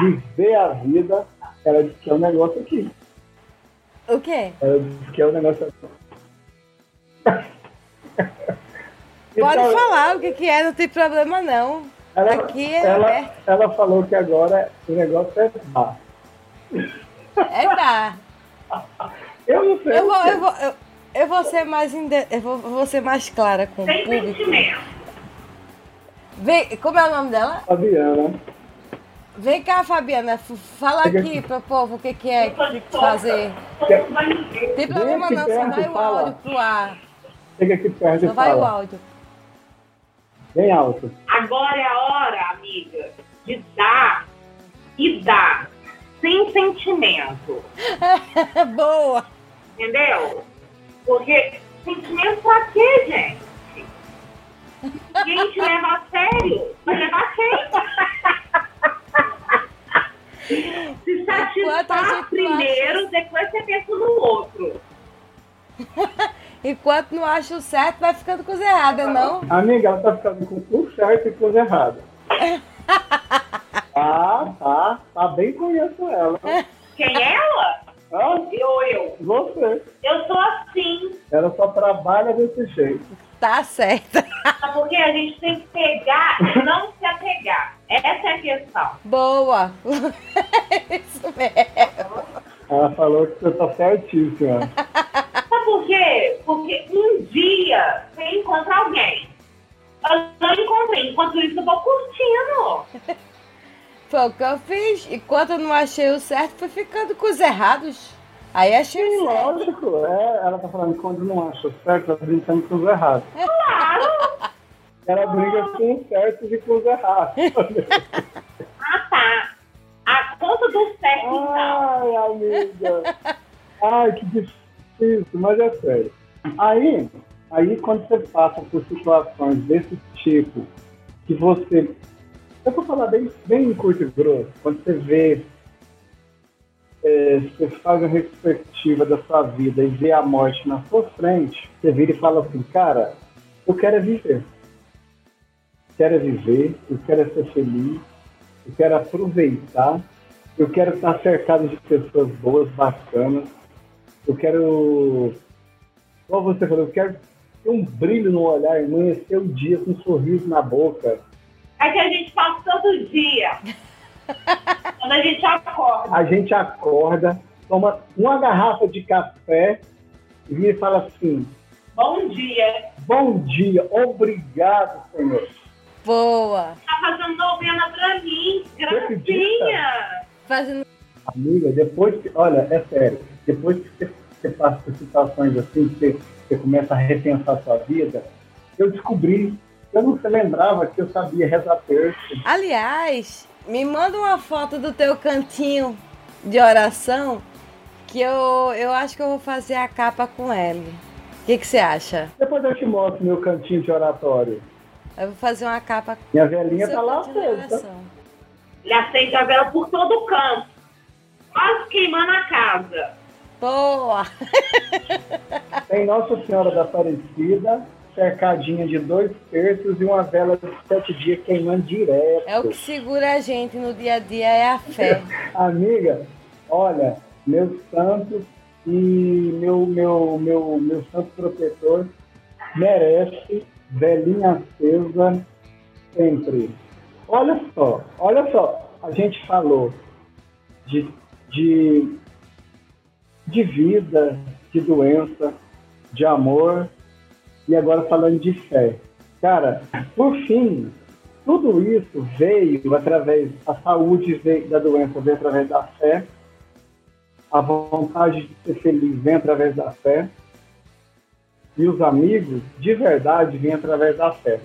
viver a vida. Ela disse que é um negócio aqui. O quê? Ela disse que é um negócio aqui. Pode Então, falar o que, que é, não tem problema não. Ela, Aqui é ela, aberto. ela falou que agora o negócio é bar. É dar. Eu não sei. Eu o vou, que. eu vou, eu, eu vou ser mais inde... eu vou, vou ser mais clara com o Sem público. sentimento. Vem, como é o nome dela? Fabiana. Vem cá, Fabiana, fala aqui pro povo o que, que é que de tem que fazer. Tem problema não, só vai o áudio pro ar. Chega aqui perto Só e vai o fala. áudio. Bem alto. Agora é a hora, amiga, de dar e dar. Sem sentimento. Boa! Entendeu? Porque sentimento pra quê, gente? Ninguém te leva a sério. Vai levar quem? Se gente primeiro, depois você pensa no outro. Enquanto não acha o certo, vai ficando coisa errada, não? Amiga, ela tá ficando com tudo certo e coisa errada. Ah, tá. Tá bem conheço ela. Quem é ela? Ah, Eu, eu. você. Eu sou assim. Ela só trabalha desse jeito. Tá certa. Porque a gente tem que pegar e não se apegar. Essa é a questão. Boa! Isso mesmo. Ela falou que você tá certíssima. Sabe por quê? Porque um dia você encontra alguém. Eu não encontrei. Enquanto isso, eu vou curtindo. Foi o que eu fiz. Enquanto eu não achei o certo, fui ficando com os errados. Aí achei Sim, o certo. lógico. É, ela tá falando que quando não acha o certo, ela brincando com os errados. Claro. Ela briga com os certos e com os errados. Ah, tá. A conta do certo, então. Ai, amiga. Ai, que difícil, mas é sério. Aí, aí quando você passa por situações desse tipo, que você. Eu vou falar bem, bem curto e grosso, quando você vê. é, você faz uma retrospectiva da sua vida e vê a morte na sua frente, você vira e fala assim, cara, eu quero é viver. Quero é viver, eu quero é ser feliz, eu quero aproveitar, eu quero estar cercado de pessoas boas, bacanas. Eu quero, como você falou, eu quero ter um brilho no olhar, amanhecer o dia com um sorriso na boca. É que a gente faz todo dia. Quando a gente acorda. A gente acorda, toma uma garrafa de café e vira e fala assim: Bom dia. Bom dia, obrigado, Senhor. Boa! Tá fazendo novena pra mim. Gracinha. Fazendo Amiga, depois que, olha, é sério, depois que você você passa por situações assim, que você, você começa a repensar a sua vida, eu descobri, eu não se lembrava que eu sabia rezar terço. Aliás, me manda uma foto do teu cantinho de oração que eu, eu acho que eu vou fazer a capa com ele. O que, você acha? Depois eu te mostro meu cantinho de oratório. Eu vou fazer uma capa Minha velhinha tá lá acesa. Ele acende a vela por todo o campo. Quase queimando a casa. Boa! Tem Nossa Senhora da Aparecida, cercadinha de dois terços e uma vela de sete dias queimando direto. É o que segura a gente no dia a dia, é a fé. Amiga, olha, meu santo e meu, meu, meu, meu santo protetor merece velhinha acesa sempre. Olha só, olha só, a gente falou de, de, de vida, de doença, de amor e agora falando de fé. Cara, por fim, tudo isso veio através, a saúde veio da doença veio através da fé, a vontade de ser feliz vem através da fé, e os amigos de verdade vêm através da fé.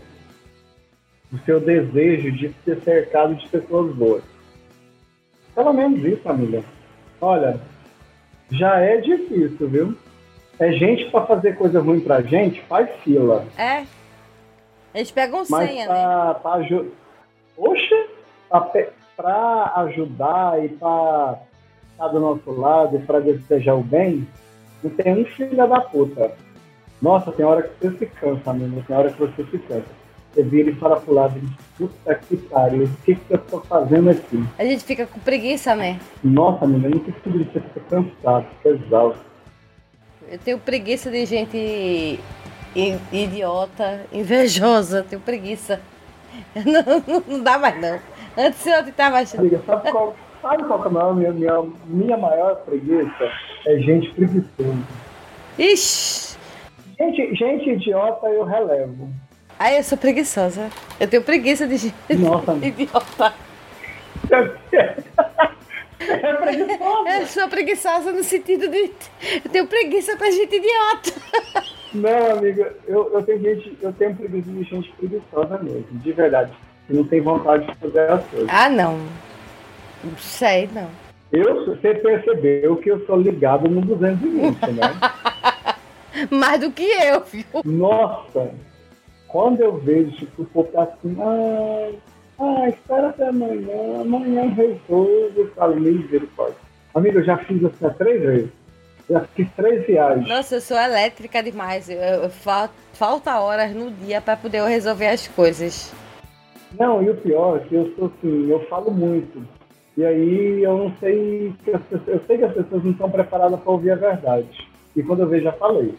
O seu desejo de ser cercado de pessoas boas. Pelo menos isso, família. Olha, já é difícil, viu? É gente para fazer coisa ruim pra gente, faz fila. É? Eles pegam Mas senha, né? pra, pra aju- Oxe, pra, pra ajudar e pra estar do nosso lado e pra desejar o bem, não tem um filho da puta. Nossa, tem hora que você se cansa, amigo. Tem hora que você se cansa. Você vira e fala pro lado e diz, puta que pariu, o que, que eu tô fazendo aqui? A gente fica com preguiça, né? Nossa, amiga, eu não isso, eu fico cansado, fico exausto. Eu tenho preguiça de gente idiota, invejosa. Tenho preguiça. Não, não, dá mais, não. Antes eu tentava achando. Amiga, sabe qual, sabe qual é a minha, minha, minha maior preguiça? É gente preguiçosa. Ixi! Gente, gente idiota eu relevo. Aí eu sou preguiçosa. Eu tenho preguiça de gente Nossa, idiota. é preguiçosa. Eu sou preguiçosa no sentido de. Eu tenho preguiça pra gente idiota. Não, amiga, eu, eu tenho gente, eu tenho preguiça de gente preguiçosa mesmo, de verdade. Que não tem vontade de fazer as coisas. Ah, não. Não sei, não. Eu, você percebeu que eu sou ligado no 220, né? Mais do que eu, viu? Nossa, quando eu vejo tipo, o povo tá assim, ai, ai, espera até amanhã, amanhã eu resolvo, eu falo, misericórdia. Amigo, eu já fiz assim há três vezes. Já fiz três viagens. Nossa, eu sou elétrica demais. Eu, eu- fal- falta horas no dia pra poder eu resolver as coisas. Não, e o pior é que eu sou assim, eu falo muito. E aí eu não sei, que as pessoas- eu sei que as pessoas não estão preparadas para ouvir a verdade. E quando eu vejo, já falei.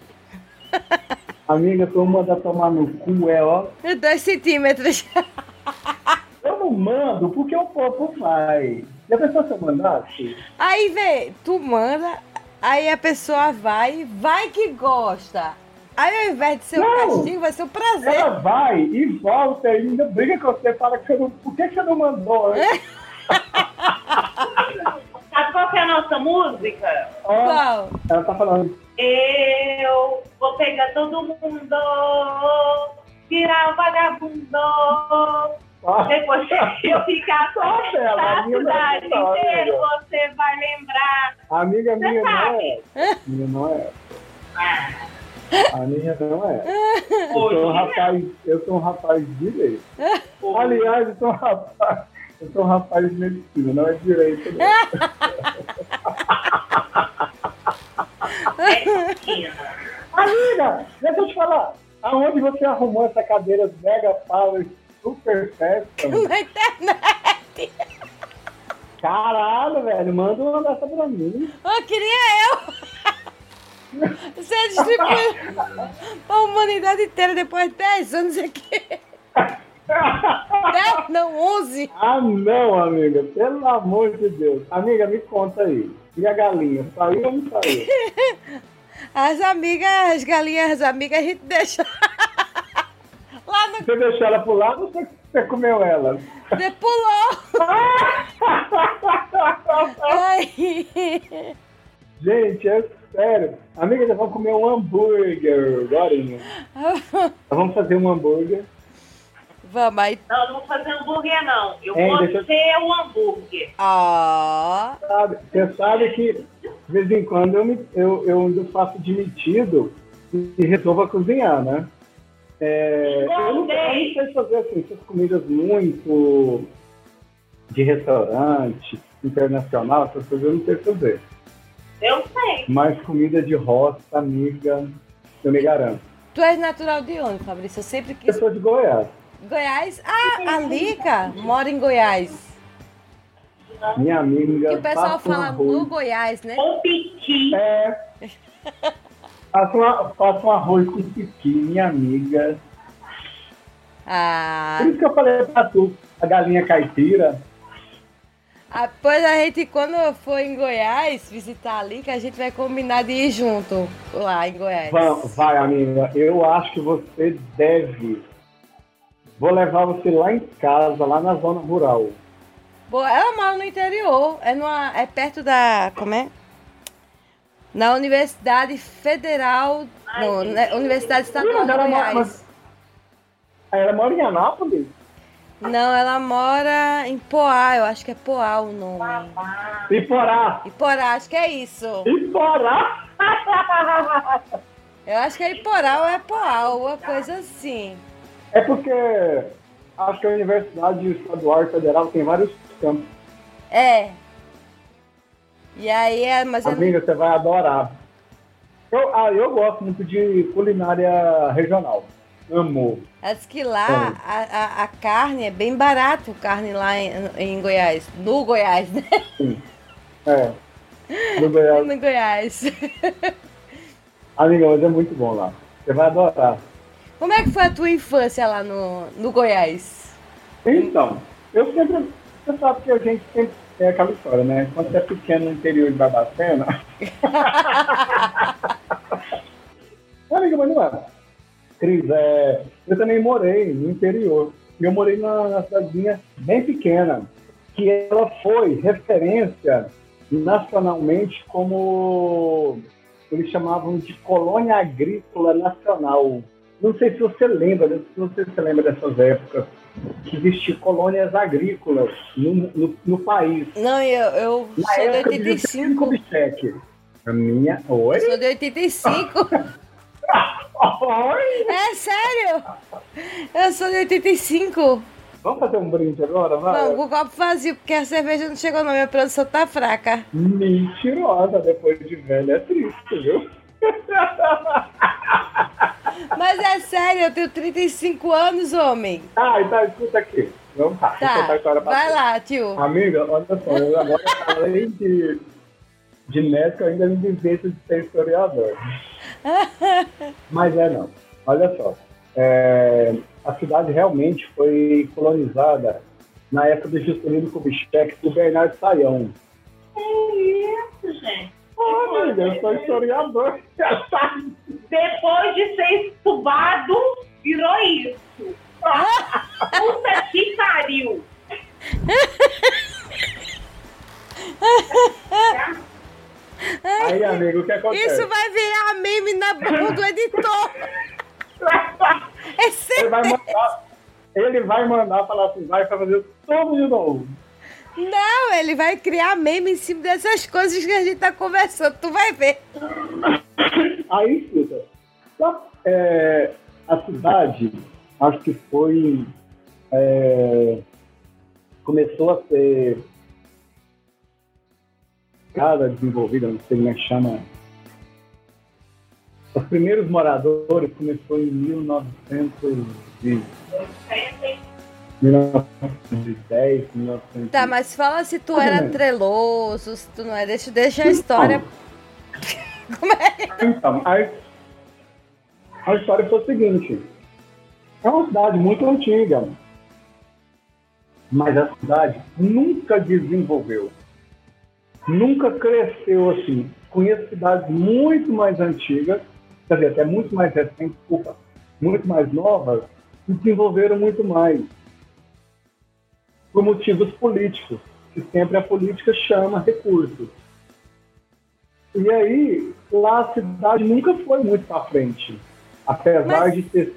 Amiga, tu manda tomar no cu, é ó. Dois centímetros. Eu mando porque o povo vai. E a pessoa se eu mandasse? Aí, vê, tu manda, aí a pessoa vai, vai que gosta. Aí ao invés de ser um Não. castigo, vai ser um prazer. Ela vai e volta e ainda briga com você, fala que você não. Por que que você não mandou? hein? Sabe qual que é a nossa música? Ó, Qual? ela tá falando. Eu vou pegar todo mundo, virar o vagabundo. Ó, Depois eu ficar dela, a cidade é inteira, você vai lembrar. a amiga Você minha não é. Minha não é. A minha não é. Eu Hoje, sou um né? rapaz, eu sou um rapaz direito. Aliás, eu sou um rapaz, eu sou um rapaz de medicina, não é direito. Não. Amiga, deixa eu te falar. Aonde você arrumou essa cadeira mega power super fashion? Na internet. Caralho, velho, manda uma dessa pra mim. Eu queria eu. Você distribuiu pra humanidade inteira depois de 10 anos aqui. 10, não, 11. Ah, não, amiga, pelo amor de Deus. Amiga, me conta aí. E a galinha, saiu ou não saiu? As amigas, as galinhas, as amigas, a gente deixa lá no. Você deixou ela pro lado ou você, você comeu ela? Você pulou. Ai. Gente, é, sério. Amiga, nós vamos comer um hambúrguer agora. Nós vamos fazer um hambúrguer. Vamos aí. Não, eu não vou fazer hambúrguer, não. Eu Hein, vou deixa eu- ser o hambúrguer. Ó. Sabe, você sabe que, de vez em quando, eu, me, eu, eu ainda faço de metido e resolvo a cozinhar, né? É, eu, não, eu sei fazer assim, essas comidas muito de restaurante, internacional, essas coisas eu não sei fazer. Eu sei. Mas comida de roça, amiga, eu me garanto. Tu és natural de onde, Fabrício? Eu sempre Eu quis. sou de Goiás. Goiás? Ah, a Lica mora em Goiás. Minha amiga. Que o pessoal fala no Goiás, né? Com piqui. É. Faça um, arroz com piqui, minha amiga. Ah, Por isso que eu falei pra tu, a galinha caipira. ah, pois a gente, quando for em Goiás visitar a Lica, a gente vai combinar de ir junto lá em Goiás. Vai, vai, amiga, eu acho que você deve. Vou levar você lá em casa, lá na zona rural. Boa, ela mora no interior, é, numa, é perto da. Como é? Na Universidade Federal. Não, né, Universidade Estadual de ela mora- Goiás. Aí ela mora em Anápolis? Não, ela mora em Poá, eu acho que é Poá o nome. Iporá! Iporá, acho que é isso. Iporá! Eu acho que é Iporá ou é Poá, alguma coisa assim. É porque acho que a Universidade Estadual e Federal tem vários campos. É. E aí é. Mas é Amiga, você vai adorar. Eu, ah, eu gosto muito de culinária regional. Amo. Acho que lá a, a, a carne é bem barato, carne lá em, em Goiás. No Goiás, né? É. No Goiás. No Goiás. Amiga, mas é muito bom lá. Você vai adorar. Como é que foi a tua infância lá no, no Goiás? Então, eu sempre. Você sabe que a gente sempre tem aquela história, né? Quando você é pequeno no interior de Barbacena. Amiga, mas não é. Cris, é, eu também morei no interior. Eu morei na cidadezinha bem pequena, que ela foi referência nacionalmente como eles chamavam de colônia agrícola nacional. Não sei se você lembra, não sei se você lembra dessas épocas, que existiam colônias agrícolas no, no, no país. Não, eu, eu Na sou de época de Juscelino 85. Kubitschek. A minha. Oi? Eu sou de 85. Oi? É sério? Eu sou de 85. Vamos fazer um brinde agora, vai? Não, com o copo vazio, porque a cerveja não chegou não, minha produção tá fraca. Mentirosa, depois de velha é triste, viu? Mas é sério, eu tenho 35 anos, homem. Ah, então escuta aqui. Vamos lá, vou contar a Tá, história pra vai você. lá, tio. Amiga, olha só, eu agora, além de, de médico, eu ainda me invento de ser historiador. Mas é não. Olha só. é, a cidade realmente foi colonizada na época do Juscelino Kubitschek do Bernardo Saião. É isso, gente. Oh, amiga, eu sou historiador. Depois de ser estubado, virou isso. Puta que pariu. Aí, amigo, o que acontece? Isso vai virar meme na boca do editor. É Ele vai mandar, ele vai mandar falar assim, vai fazer tudo de novo. Não, ele vai criar meme em cima dessas coisas que a gente tá conversando. Tu vai ver. Aí, escuta, é, a cidade, acho que foi, é, começou a ser cada desenvolvida, não sei como é que chama. Os primeiros moradores começou em 1900 e 1910, 1900. Tá, mas fala se tu era treloso, se tu não é. Deixa, deixa a história. Como é? Então, a, a história foi o seguinte: é uma cidade muito antiga, mas a cidade nunca desenvolveu, nunca cresceu assim. Conheço cidades muito mais antigas, quer dizer, até muito mais recentes, muito mais novas, que desenvolveram muito mais. Por motivos políticos, que sempre a política chama recursos. E aí, lá a cidade nunca foi muito para frente. Apesar Mas- de ter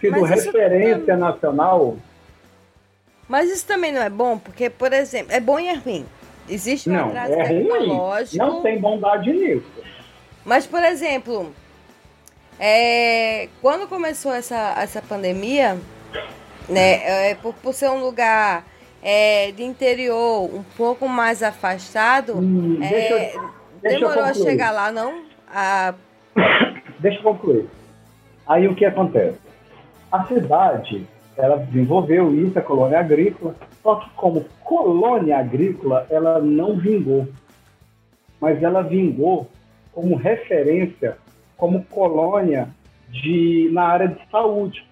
sido referência nacional, Mas isso também não é bom, porque, por exemplo, é bom e é ruim. Existe um não, atraso é ruim. Não tem bondade nisso. Mas, por exemplo, é, quando começou essa, essa pandemia, né, é, por, por ser um lugar é, de interior um pouco mais afastado, Hum, é, deixa, deixa demorou a chegar lá, não? A, Deixa eu concluir. Aí o que acontece? A cidade, ela desenvolveu isso, a colônia agrícola, só que como colônia agrícola, ela não vingou. Mas ela vingou como referência, como colônia de, na área de saúde.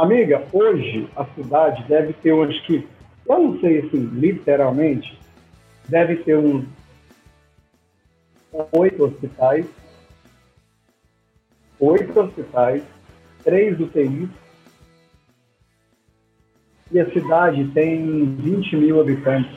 Amiga, hoje a cidade deve ter, eu acho que, eu não sei assim, literalmente, deve ter uns oito hospitais, oito hospitais, três UTIs, e a cidade tem 20 mil habitantes.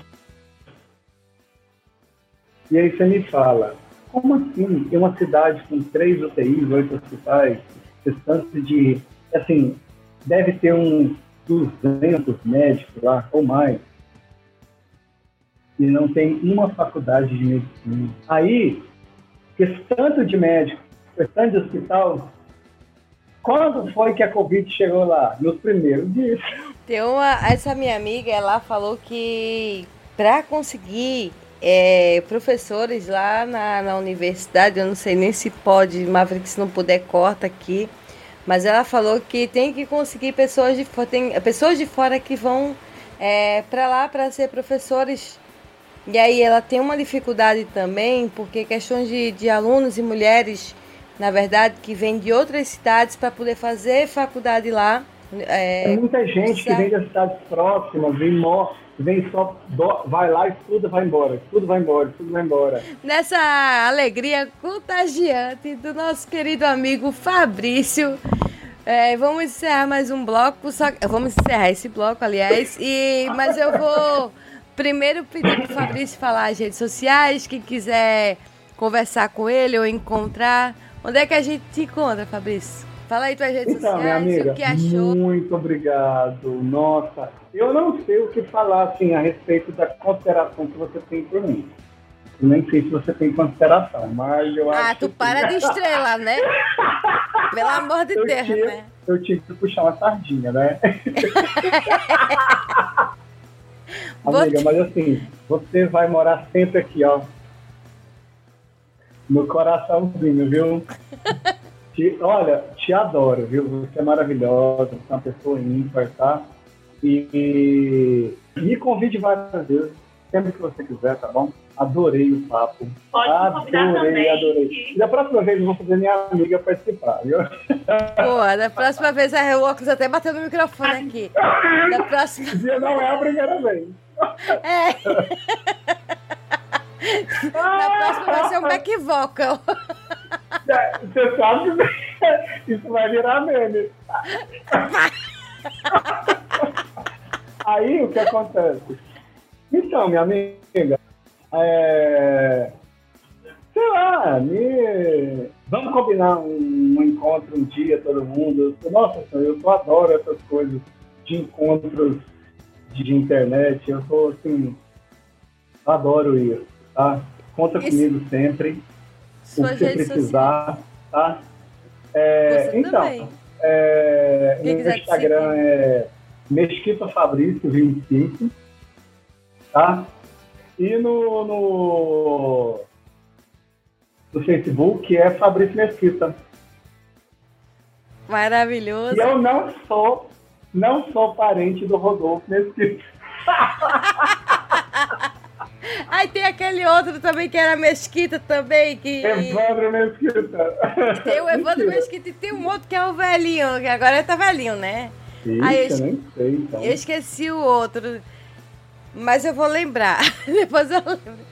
E aí você me fala, como assim tem uma cidade com três UTIs, oito hospitais, distância de, assim, deve ter uns 200 médicos lá, ou mais, e não tem uma faculdade de medicina. Aí, esse tanto de médico, esse tanto de hospital, quando foi que a Covid chegou lá? Nos primeiros dias. tem uma, essa minha amiga, ela falou que para conseguir é, professores lá na, na universidade, eu não sei nem se pode, Maverick, se não puder, corta aqui. Mas ela falou que tem que conseguir pessoas de fora, tem pessoas de fora que vão é, para lá para ser professores. E aí ela tem uma dificuldade também, porque questões de, de alunos e mulheres, na verdade, que vêm de outras cidades para poder fazer faculdade lá. É É, muita gente que vem das cidades próximas, vem, mor- vem só, do- vai lá, estuda, vai embora, estuda, vai embora, estuda, vai embora. nessa alegria contagiante do nosso querido amigo Fabrício. É, vamos encerrar mais um bloco, só vamos encerrar esse bloco, aliás, e mas eu vou primeiro pedir para o Fabrício falar as redes sociais, quem quiser conversar com ele ou encontrar, onde é que a gente te encontra, Fabrício? Fala aí tuas redes Então, minha sociais, amiga, o que achou. muito obrigado. Nossa, eu não sei o que falar assim, a respeito da consideração que você tem por mim. Eu nem sei se você tem consideração, mas eu Ah, acho tu que- para de estrela, né? Pelo amor de eu Deus, tive, né? eu tive que puxar uma sardinha, né? Amiga, mas assim, você vai morar sempre aqui, ó. No coraçãozinho, viu? Te- olha, te adoro, viu? Você é maravilhosa, você é uma pessoa ímpar, tá? E, e me convide várias vezes, sempre que você quiser, tá bom? Adorei o papo. Pode adorei, também. adorei. E da próxima vez eu vou fazer minha amiga participar, viu? Pô, da próxima vez a o óculos até bateu no microfone aqui. Da próxima. Não é a primeira vez. É. Da próxima vai ser um back vocal. É, Você sabe que isso vai virar meme. Aí o que acontece? Então, minha amiga, é... sei lá, me... vamos combinar um, um encontro um dia, todo mundo. Nossa, eu adoro essas coisas de encontros de internet. Eu tô assim, adoro isso, tá? Conta Isso. comigo sempre o Suas que você sociais. precisar, tá? É, então, é, meu Instagram seguir. é Mesquita Fabrício 25, tá? E no, no, no Facebook é Fabrício Mesquita. Maravilhoso. E eu não sou, não sou parente do Rodolfo Mesquita. Aí tem aquele outro também que era Mesquita também, que. Evandro Mesquita. Tem o Evandro. Mesquita e tem um outro que é o velhinho, que agora ele tá velhinho, né? Ixi, Aí eu nem sei, então. Eu esqueci o outro. Mas eu vou lembrar. Depois eu lembro.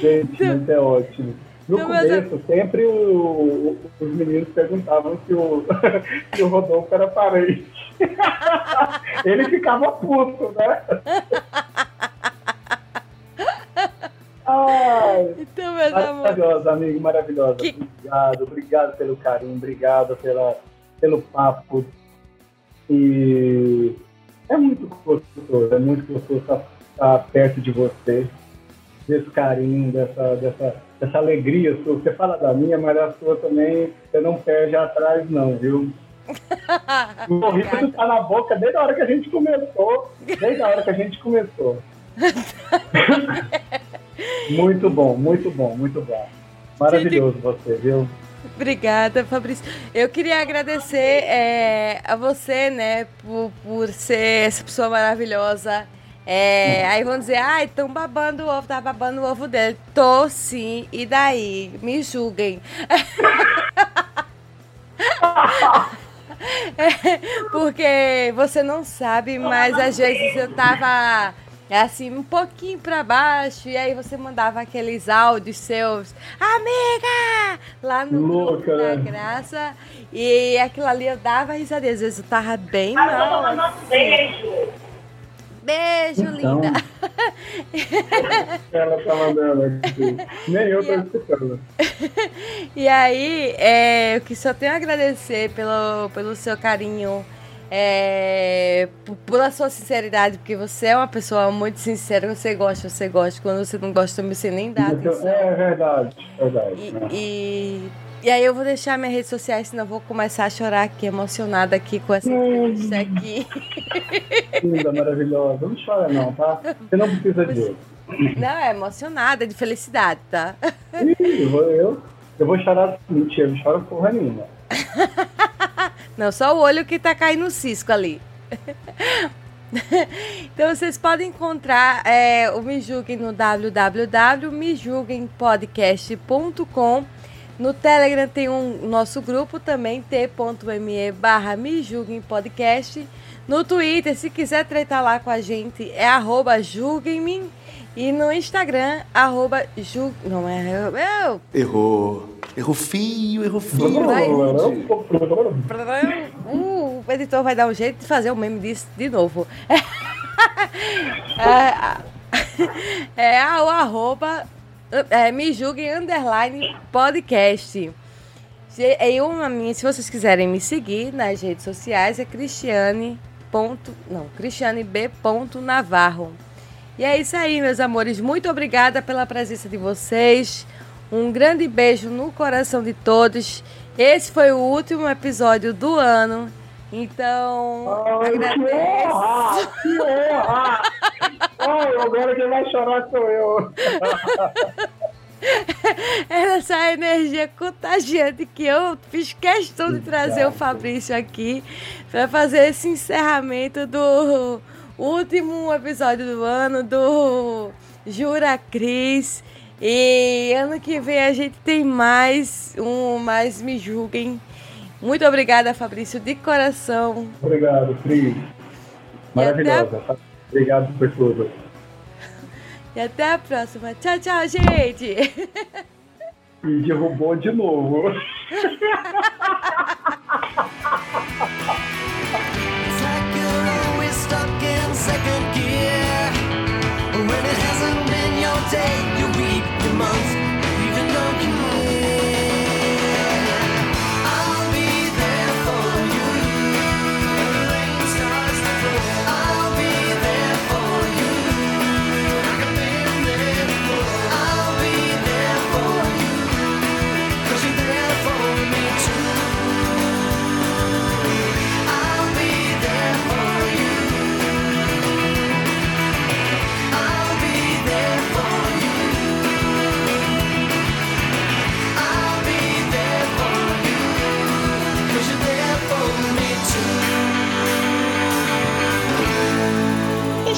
Gente, mas é ótimo. No mas é- começo, sempre o- o- os meninos perguntavam se o, se o Rodolfo era parente. Ele ficava puto, né? Ai, Então, meus. Maravilhosa, amigo, maravilhosa. Que- Obrigado, obrigado pelo carinho, obrigado pela, pelo papo. E é muito gostoso, é muito gostoso estar, estar perto de você, desse carinho, dessa, dessa, dessa alegria sua. Você fala da minha, mas a sua também, você não perde atrás, não, viu? O sorriso tá na boca desde a hora que a gente começou. Desde a hora que a gente começou. muito bom, muito bom, muito bom. Maravilhoso você, viu? Obrigada, Fabrício. Eu queria agradecer é, a você, né, por, por ser essa pessoa maravilhosa. É, aí vão dizer, ai, estão babando o ovo, tá babando o ovo dele. Tô sim, e daí? Me julguem. É, porque você não sabe, mas às vezes eu tava assim, um pouquinho pra baixo, e aí você mandava aqueles áudios seus, amiga! Lá no Louca, grupo da né? graça. E aquilo ali eu dava risadinha. Às vezes eu tava bem Ah, mal. mandando nosso assim. beijo. Beijo, Então, linda. Ela tá mandando aqui. Nem eu tô escutando. E aí, é, eu que só tenho a agradecer pelo, pelo seu carinho, é, pela sua sinceridade, porque você é uma pessoa muito sincera, você gosta, você gosta. Quando você não gosta, você nem dá atenção. É verdade, verdade. E, né? e, e aí eu vou deixar minhas redes sociais, senão eu vou começar a chorar aqui, emocionada aqui com essa entrevista aqui. Linda, maravilhosa. Não chora não, tá? Você não precisa disso. Não, é emocionada, de felicidade, tá? Ih, eu, vou- eu, eu vou chorar. Mentira, eu não choro porra nenhuma. Não, só o olho que tá caindo no cisco ali. Então vocês podem encontrar é, o Me Julguem no www.mejulguempodcast.com. No Telegram tem um nosso grupo também, t.me barra Podcast. No Twitter, se quiser tretar lá com a gente, é arroba. E no Instagram, arroba ju... Não é... Eu, Errou. Errou feio, errou feio. Vai. Uh, o editor vai dar um jeito de fazer o meme disso de novo. é, é o arroba é, me julguem underline podcast. Se- Eu, a minha, se vocês quiserem me seguir nas redes sociais, é Cristiane. Ponto, não, Cristiane B. Ponto Navarro. E é isso aí, meus amores. Muito obrigada pela presença de vocês. Um grande beijo no coração de todos. Esse foi o último episódio do ano. Então, Ai, que agradeço. honra! Que honra! Ai, agora quem vai chorar sou eu. Era essa energia contagiante que eu fiz questão de trazer o. Fabrício aqui para fazer esse encerramento do último episódio do ano do Jura Cris. E ano que vem a gente tem mais um, mais me julguem. Muito obrigada, Fabrício, de coração. Obrigado, Cris. Maravilhosa. tá? Obrigado por tudo. E até a próxima. Tchau, tchau, gente. E derrubou de novo. second gear. When it hasn't been your day,